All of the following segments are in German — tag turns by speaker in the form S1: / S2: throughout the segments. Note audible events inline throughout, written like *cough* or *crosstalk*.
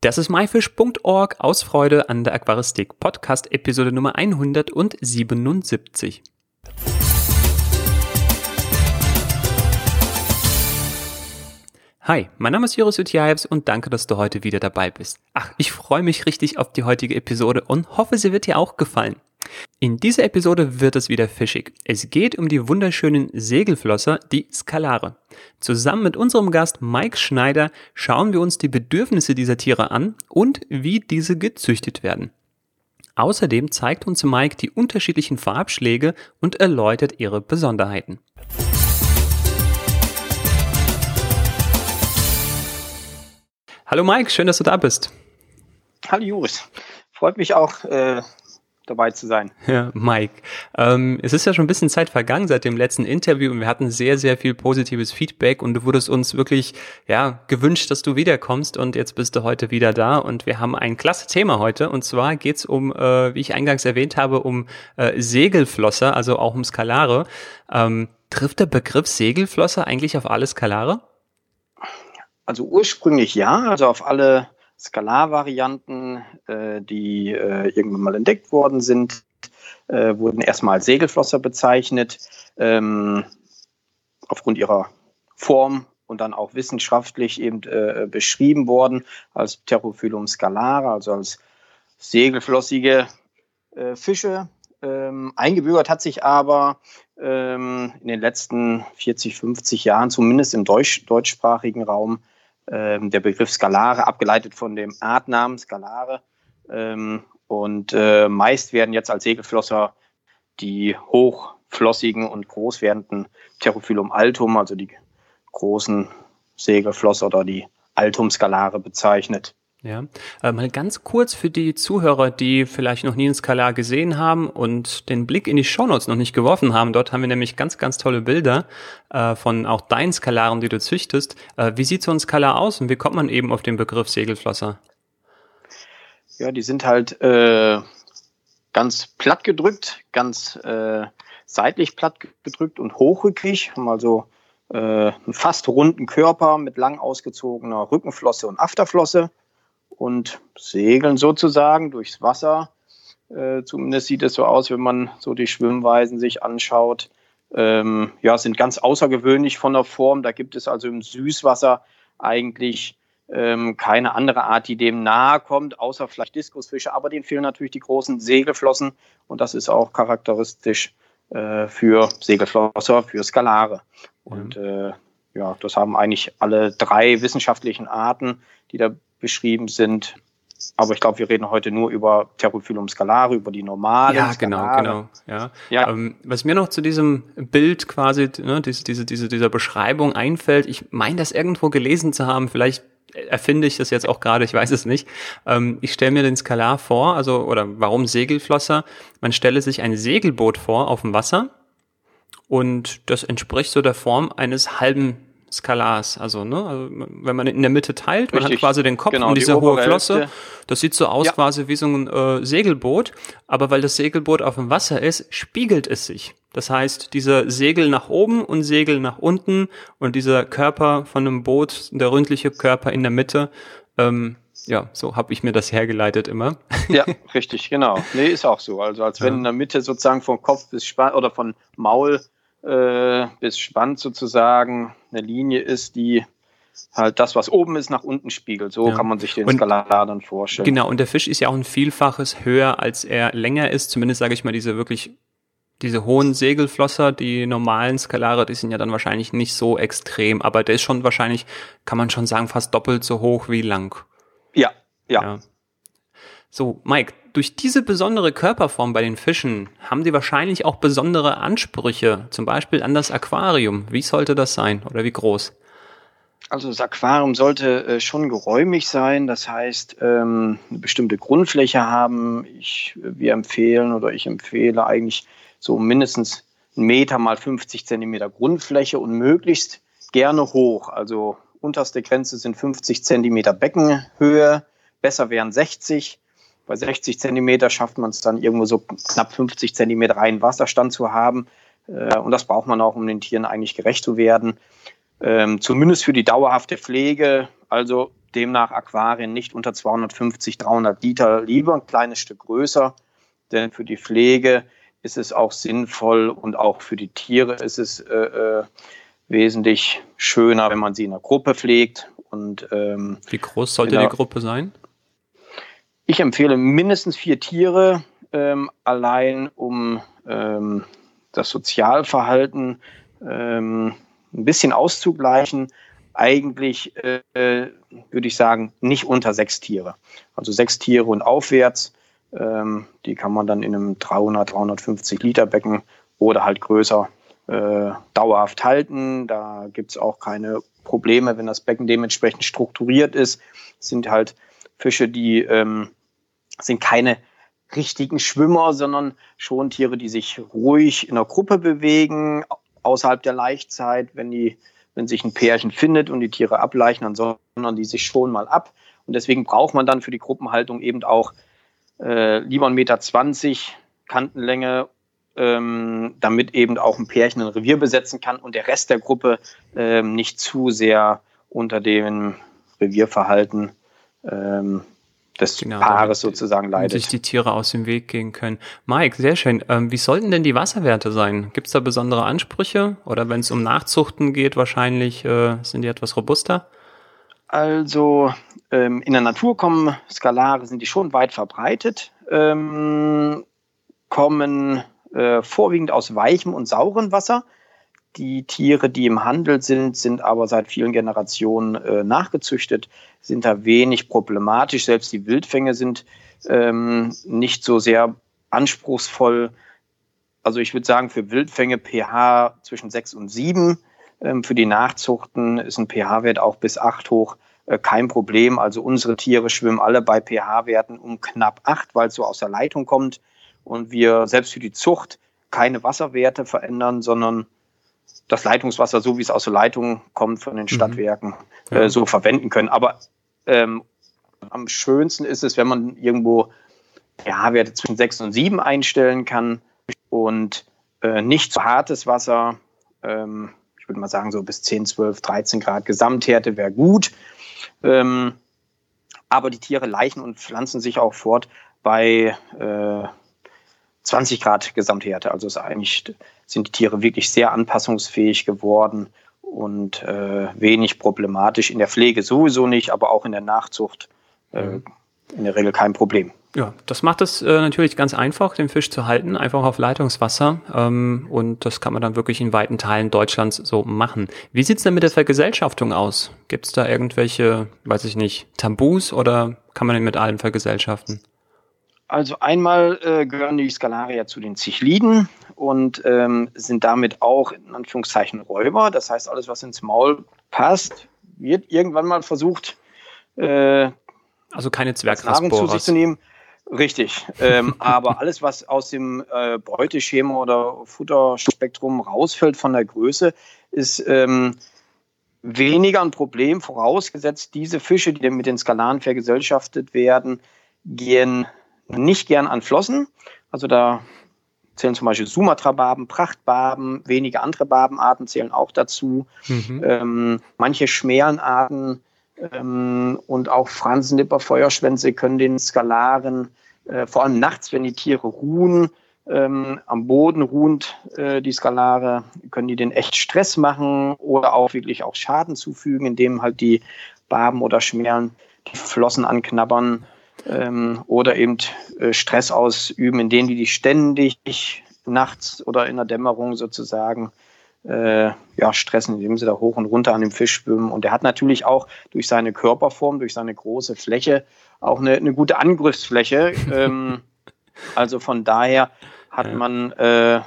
S1: Das ist myfish.org aus Freude an der Aquaristik, Podcast Episode Nummer 177. Hi, mein Name ist Joris Jutjaevs und danke, dass du heute wieder dabei bist. Ach, ich freue mich richtig auf die heutige Episode und hoffe, sie wird dir auch gefallen. In dieser Episode wird es wieder fischig. Es geht um die wunderschönen Segelflosser, die Skalare. Zusammen mit unserem Gast Mike Schneider schauen wir uns die Bedürfnisse dieser Tiere an und wie diese gezüchtet werden. Außerdem zeigt uns Mike die unterschiedlichen Farbschläge und erläutert ihre Besonderheiten. Hallo Mike, schön, dass du da bist.
S2: Hallo Juris, freut mich auch äh, dabei zu sein.
S1: Ja, Mike, ähm, es ist ja schon ein bisschen Zeit vergangen seit dem letzten Interview und wir hatten sehr, sehr viel positives Feedback und du wurdest uns wirklich ja gewünscht, dass du wiederkommst und jetzt bist du heute wieder da und wir haben ein klasse Thema heute und zwar geht's um, äh, wie ich eingangs erwähnt habe, um äh, Segelflosser, also auch um Skalare. Ähm, trifft der Begriff Segelflosser eigentlich auf alle Skalare?
S2: Also ursprünglich ja, also auf alle Skalarvarianten, äh, die äh, irgendwann mal entdeckt worden sind, äh, wurden erstmal als Segelflosser bezeichnet, ähm, aufgrund ihrer Form und dann auch wissenschaftlich eben äh, beschrieben worden als Pterophyllum scalare, also als segelflossige äh, Fische. Ähm, eingebürgert hat sich aber ähm, in den letzten 40, 50 Jahren, zumindest im deutsch, deutschsprachigen Raum, ähm, der Begriff Skalare, abgeleitet von dem Artnamen Skalare. Ähm, und äh, meist werden jetzt als Segelflosser die hochflossigen und groß werdenden Pterophyllum altum, also die großen Segelflosser oder die Altum Skalare bezeichnet.
S1: Ja, äh, mal ganz kurz für die Zuhörer, die vielleicht noch nie einen Skalar gesehen haben und den Blick in die Shownotes noch nicht geworfen haben. Dort haben wir nämlich ganz, ganz tolle Bilder äh, von auch deinen Skalaren, die du züchtest. Äh, wie sieht so ein Skalar aus und wie kommt man eben auf den Begriff Segelflosser?
S2: Ja, die sind halt äh, ganz platt gedrückt, ganz äh, seitlich platt gedrückt und hochrückig, haben also äh, einen fast runden Körper mit lang ausgezogener Rückenflosse und Afterflosse und segeln sozusagen durchs Wasser. Äh, zumindest sieht es so aus, wenn man so die Schwimmweisen sich anschaut. Ähm, ja, sind ganz außergewöhnlich von der Form. Da gibt es also im Süßwasser eigentlich ähm, keine andere Art, die dem nahe kommt, außer vielleicht Diskusfische. Aber denen fehlen natürlich die großen Segelflossen und das ist auch charakteristisch äh, für Segelflosser, für Skalare. Und äh, ja, das haben eigentlich alle drei wissenschaftlichen Arten, die da beschrieben sind. Aber ich glaube, wir reden heute nur über Pterophyllum scalare, über die normalen.
S1: Ja, genau, genau. Ja. ja. Ähm, was mir noch zu diesem Bild quasi, ne, diese, diese, diese, dieser Beschreibung einfällt, ich meine das irgendwo gelesen zu haben, vielleicht erfinde ich das jetzt auch gerade, ich weiß es nicht. Ähm, ich stelle mir den Skalar vor, also, oder warum Segelflosser? Man stelle sich ein Segelboot vor auf dem Wasser und das entspricht so der Form eines halben Skalars. Also, ne, also, wenn man in der Mitte teilt, man Richtig. hat quasi den Kopf genau, und diese die hohe Flosse. Das sieht so aus ja. quasi wie so ein äh, Segelboot. Aber weil das Segelboot auf dem Wasser ist, spiegelt es sich. Das heißt, dieser Segel nach oben und Segel nach unten und dieser Körper von einem Boot, der ründliche Körper in der Mitte, ähm, ja, so habe ich mir das hergeleitet immer. *laughs*
S2: Ja, richtig, genau. Nee, ist auch so. Also als wenn ja. in der Mitte sozusagen von Kopf bis Spann oder von Maul äh, bis Schwanz sozusagen eine Linie ist, die halt das, was oben ist, nach unten spiegelt. So ja. kann man sich den Skalar dann vorstellen.
S1: Genau, und der Fisch ist ja auch ein Vielfaches höher, als er länger ist. Zumindest sage ich mal, diese wirklich, diese hohen Segelflosser, die normalen Skalare, die sind ja dann wahrscheinlich nicht so extrem, aber der ist schon wahrscheinlich, kann man schon sagen, fast doppelt so hoch wie lang.
S2: Ja, ja. ja.
S1: So, Mike, durch diese besondere Körperform bei den Fischen haben die wahrscheinlich auch besondere Ansprüche, zum Beispiel an das Aquarium. Wie sollte das sein oder wie groß?
S2: Also das Aquarium sollte äh, schon geräumig sein, das heißt ähm, eine bestimmte Grundfläche haben. Ich, wir empfehlen oder ich empfehle eigentlich so mindestens einen Meter mal 50 Zentimeter Grundfläche und möglichst gerne hoch. Also unterste Grenze sind 50 Zentimeter Beckenhöhe, besser wären 60 bei 60 Zentimeter schafft man es dann irgendwo so knapp 50 Zentimeter reinen Wasserstand zu haben. Äh, und das braucht man auch, um den Tieren eigentlich gerecht zu werden. Ähm, zumindest für die dauerhafte Pflege Also demnach Aquarien nicht unter 250, 300 Liter, lieber ein kleines Stück größer, denn für die Pflege ist es auch sinnvoll und auch für die Tiere ist es äh, äh, wesentlich schöner, wenn man sie in einer Gruppe pflegt. Und,
S1: ähm, Wie groß sollte der, die Gruppe sein?
S2: Ich empfehle mindestens vier Tiere, ähm, allein um ähm, das Sozialverhalten ähm, ein bisschen auszugleichen. Eigentlich äh, würde ich sagen, nicht unter sechs Tiere. Also sechs Tiere und aufwärts. Ähm, die kann man dann in einem 300, 350 Liter Becken oder halt größer äh, dauerhaft halten. Da gibt es auch keine Probleme, wenn das Becken dementsprechend strukturiert ist. Das sind halt Fische, die ähm, sind keine richtigen Schwimmer, sondern schon Tiere, die sich ruhig in der Gruppe bewegen, außerhalb der Laichzeit, wenn die, wenn sich ein Pärchen findet und die Tiere ableichen, dann sondern die sich schon mal ab. Und deswegen braucht man dann für die Gruppenhaltung eben auch äh, lieber 1,20 Meter Kantenlänge, ähm, damit eben auch ein Pärchen ein Revier besetzen kann und der Rest der Gruppe ähm, nicht zu sehr unter dem Revierverhalten ähm, des genau, Paares sozusagen leidet.
S1: sich die Tiere aus dem Weg gehen können. Mike, sehr schön. Ähm, wie sollten denn die Wasserwerte sein? Gibt es da besondere Ansprüche? Oder wenn es um Nachzuchten geht, wahrscheinlich äh, sind die etwas robuster?
S2: Also ähm, in der Natur kommen Skalare, sind die schon weit verbreitet, ähm, kommen äh, vorwiegend aus weichem und saurem Wasser. Die Tiere, die im Handel sind, sind aber seit vielen Generationen äh, nachgezüchtet, sind da wenig problematisch. Selbst die Wildfänge sind ähm, nicht so sehr anspruchsvoll. Also ich würde sagen, für Wildfänge pH zwischen 6 und 7. Ähm, für die Nachzuchten ist ein pH-Wert auch bis 8 hoch äh, kein Problem. Also unsere Tiere schwimmen alle bei pH-Werten um knapp 8, weil es so aus der Leitung kommt. Und wir selbst für die Zucht keine Wasserwerte verändern, sondern das Leitungswasser, so wie es aus der Leitung kommt von den mhm. Stadtwerken, mhm. ja. äh, so verwenden können. Aber ähm, am schönsten ist es, wenn man irgendwo pH-Werte zwischen 6 und 7 einstellen kann und äh, nicht zu hartes Wasser. Ähm, ich würde mal sagen, so bis 10, 12, 13 Grad Gesamthärte wäre gut. Ähm, aber die Tiere leichen und pflanzen sich auch fort bei äh, 20 Grad Gesamthärte. Also ist eigentlich sind die Tiere wirklich sehr anpassungsfähig geworden und äh, wenig problematisch. In der Pflege sowieso nicht, aber auch in der Nachzucht äh, in der Regel kein Problem.
S1: Ja, das macht es äh, natürlich ganz einfach, den Fisch zu halten, einfach auf Leitungswasser. Ähm, und das kann man dann wirklich in weiten Teilen Deutschlands so machen. Wie sieht's denn mit der Vergesellschaftung aus? Gibt's da irgendwelche, weiß ich nicht, Tabus oder kann man den mit allen vergesellschaften?
S2: Also einmal äh, gehören die Skalarier zu den Zichliden und ähm, sind damit auch in Anführungszeichen Räuber. Das heißt, alles, was ins Maul passt, wird irgendwann mal versucht,
S1: äh, also keine Zwergnahrung zu sich zu nehmen.
S2: Richtig. ähm, *laughs* aber alles, was aus dem äh, Beuteschema oder Futterspektrum rausfällt von der Größe, ist ähm, weniger ein Problem, vorausgesetzt diese Fische, die mit den Skalaren vergesellschaftet werden, gehen nicht gern an Flossen. Also da zählen zum Beispiel Sumatra-Barben, Prachtbarben, wenige andere Barbenarten zählen auch dazu. Mhm. Ähm, manche Schmälenarten ähm, und auch Fransenlipper, Feuerschwänze können den Skalaren, äh, vor allem nachts, wenn die Tiere ruhen, ähm, am Boden ruhend äh, die Skalare, können die den echt Stress machen oder auch wirklich auch Schaden zufügen, indem halt die Barben oder Schmerlen die Flossen anknabbern ähm, oder eben äh, Stress ausüben, indem die die ständig nachts oder in der Dämmerung sozusagen äh, ja, stressen, indem sie da hoch und runter an dem Fisch schwimmen. Und er hat natürlich auch durch seine Körperform, durch seine große Fläche auch eine, eine gute Angriffsfläche. *laughs* ähm, also von daher hat man äh,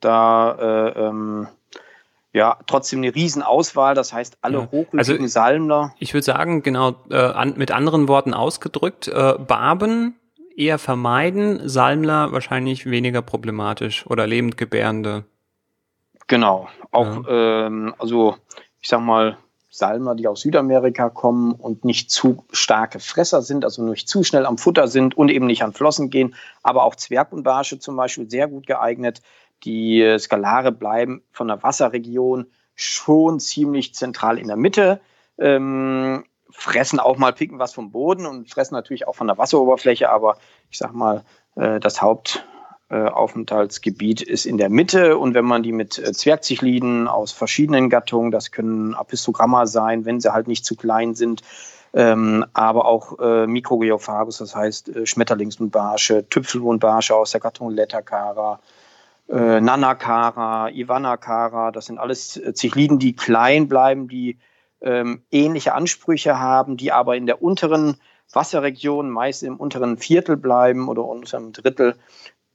S2: da äh, ähm, ja, trotzdem eine Riesenauswahl. Das heißt, alle ja. hochhütigen also, Salmler.
S1: Ich würde sagen, genau, äh, an, mit anderen Worten ausgedrückt, äh, Barben eher vermeiden, Salmler wahrscheinlich weniger problematisch oder lebendgebärende.
S2: Genau. Auch, ja. ähm, also ich sag mal, Salmer, die aus Südamerika kommen und nicht zu starke Fresser sind, also nicht zu schnell am Futter sind und eben nicht an Flossen gehen, aber auch Zwergundbarsche zum Beispiel sehr gut geeignet. Die Skalare bleiben von der Wasserregion schon ziemlich zentral in der Mitte. Ähm, fressen auch mal, picken was vom Boden und fressen natürlich auch von der Wasseroberfläche, aber ich sag mal, äh, das Hauptaufenthaltsgebiet ist in der Mitte und wenn man die mit äh, Zwergzichliden aus verschiedenen Gattungen, das können Apistogramma sein, wenn sie halt nicht zu klein sind, ähm, aber auch äh, Mikrogeophagus, das heißt äh, Schmetterlings- und Barsche, Tüpfel- und Barsche aus der Gattung Lettacara, äh, Nanakara, Ivanakara, das sind alles äh, Zichliden, die klein bleiben, die ähm, ähnliche Ansprüche haben, die aber in der unteren Wasserregion, meist im unteren Viertel bleiben oder unteren Drittel,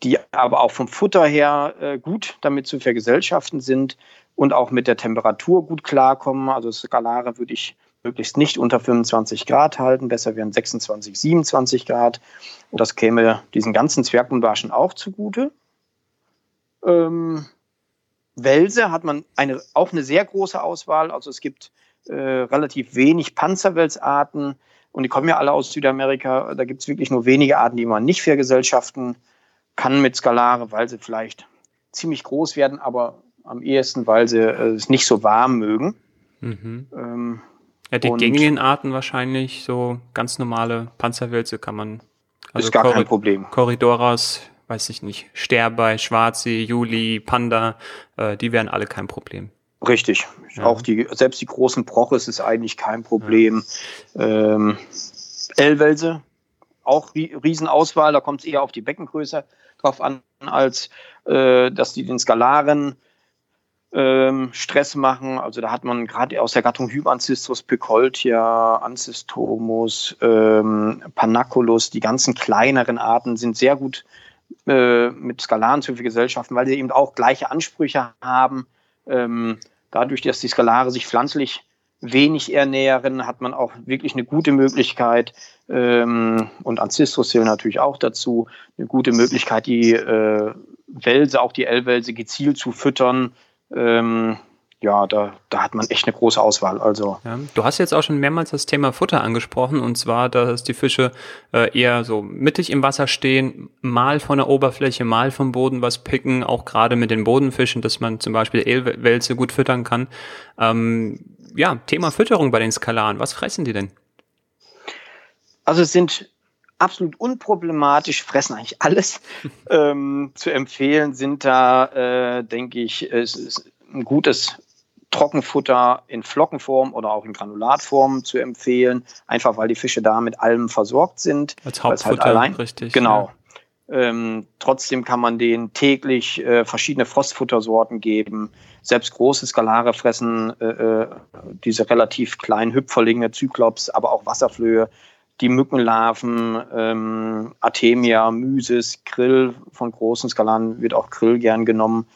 S2: die aber auch vom Futter her äh, gut damit zu vergesellschaften sind und auch mit der Temperatur gut klarkommen. Also Skalare würde ich möglichst nicht unter 25 Grad halten, besser wären 26, 27 Grad. Und das käme diesen ganzen Zwergmundbarschen auch zugute. Ähm, Welse hat man eine, auch eine sehr große Auswahl. Also es gibt äh, relativ wenig Panzerwelsarten und die kommen ja alle aus Südamerika. Da gibt es wirklich nur wenige Arten, die man nicht vergesellschaften kann mit Skalare, weil sie vielleicht ziemlich groß werden, aber am ehesten, weil sie äh, es nicht so warm mögen.
S1: Mhm. Ähm, ja, die gängigen Arten wahrscheinlich, so ganz normale Panzerwälze kann man.
S2: Also ist gar Korri kein Problem.
S1: Korridoras, weiß ich nicht, Sterbai, Schwarzi, Juli, Panda, äh, die wären alle kein Problem.
S2: Richtig. Ja. Auch die, selbst die großen Proches ist eigentlich kein Problem. Ja. Ähm, L-Welse, auch Riesenauswahl, da kommt es eher auf die Beckengröße drauf an, als äh, dass die den Skalaren ähm, Stress machen. Also da hat man gerade aus der Gattung Hypancistros, Picoltia, Ancystomus, ähm, Panaculus, die ganzen kleineren Arten sind sehr gut äh, mit Skalaren zu Gesellschaften, weil sie eben auch gleiche Ansprüche haben. Ähm, dadurch, dass die Skalare sich pflanzlich wenig ernähren, hat man auch wirklich eine gute Möglichkeit, ähm, und Ancistros zählen natürlich auch dazu, eine gute Möglichkeit, die äh, Welse, auch die L-Welse gezielt zu füttern, ähm, ja, da, da hat man echt eine große Auswahl. Also.
S1: Ja, du hast jetzt auch schon mehrmals das Thema Futter angesprochen und zwar, dass die Fische äh, eher so mittig im Wasser stehen, mal von der Oberfläche, mal vom Boden was picken, auch gerade mit den Bodenfischen, dass man zum Beispiel Elwälze gut füttern kann. Ähm, ja, Thema Fütterung bei den Skalaren. Was fressen die denn?
S2: Also es sind absolut unproblematisch, fressen eigentlich alles. *laughs* ähm, zu empfehlen sind da, äh, denke ich, es ist ein gutes Trockenfutter in Flockenform oder auch in Granulatform zu empfehlen, einfach weil die Fische da mit allem versorgt sind.
S1: Als halt Hauptfutter, halt allein, richtig.
S2: Genau. Ja. Ähm, trotzdem kann man denen täglich äh, verschiedene Frostfuttersorten geben. Selbst große Skalare fressen äh, äh diese relativ kleinen Hüpferlinge, Zyklops, aber auch Wasserflöhe die Mückenlarven, ähm, Artemia, Mysis, Grill von großen Skalaren wird auch Grill gern genommen.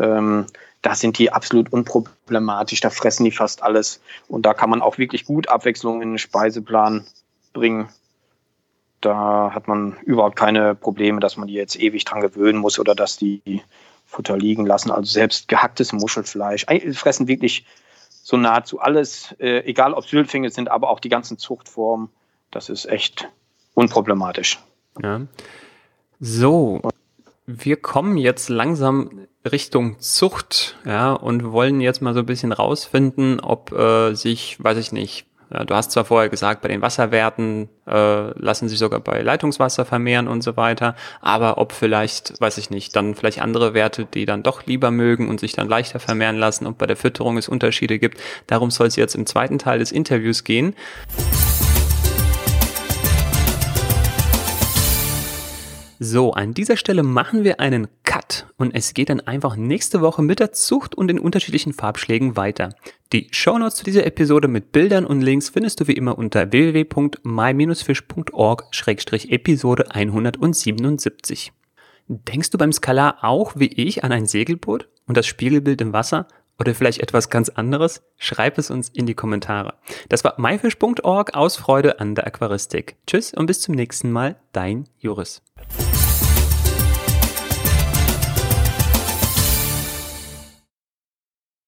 S2: Ähm, da sind die absolut unproblematisch, da fressen die fast alles. Und da kann man auch wirklich gut Abwechslung in den Speiseplan bringen. Da hat man überhaupt keine Probleme, dass man die jetzt ewig dran gewöhnen muss oder dass die Futter liegen lassen. Also selbst gehacktes Muschelfleisch. Die fressen wirklich so nahezu alles, äh, egal ob Sülfinge sind, aber auch die ganzen Zuchtformen. Das ist echt unproblematisch.
S1: Ja. So, wir kommen jetzt langsam Richtung Zucht, ja, und wollen jetzt mal so ein bisschen rausfinden, ob äh, sich, weiß ich nicht, ja, du hast zwar vorher gesagt, bei den Wasserwerten äh, lassen sich sogar bei Leitungswasser vermehren und so weiter, aber ob vielleicht, weiß ich nicht, dann vielleicht andere Werte, die dann doch lieber mögen und sich dann leichter vermehren lassen, ob bei der Fütterung es Unterschiede gibt. Darum soll es jetzt im zweiten Teil des Interviews gehen. So, an dieser Stelle machen wir einen Cut und es geht dann einfach nächste Woche mit der Zucht und den unterschiedlichen Farbschlägen weiter. Die Shownotes zu dieser Episode mit Bildern und Links findest du wie immer unter www.my-fish.org-episode 177. Denkst du beim Skalar auch wie ich an ein Segelboot und das Spiegelbild im Wasser oder vielleicht etwas ganz anderes? Schreib es uns in die Kommentare. Das war myfish.org aus Freude an der Aquaristik. Tschüss und bis zum nächsten Mal, dein Juris.